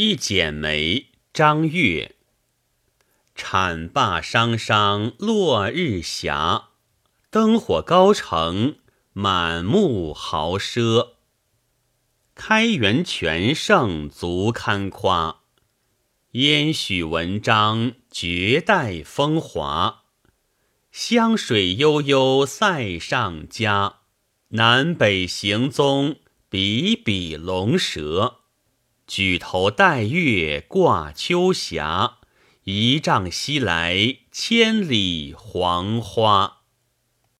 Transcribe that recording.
一剪梅，张悦。产灞商商，落日霞。灯火高城，满目豪奢。开元全盛，足堪夸。焉许文章，绝代风华。湘水悠悠塞上家，南北行踪，比比龙蛇。举头戴月挂秋霞，一丈西来千里黄花。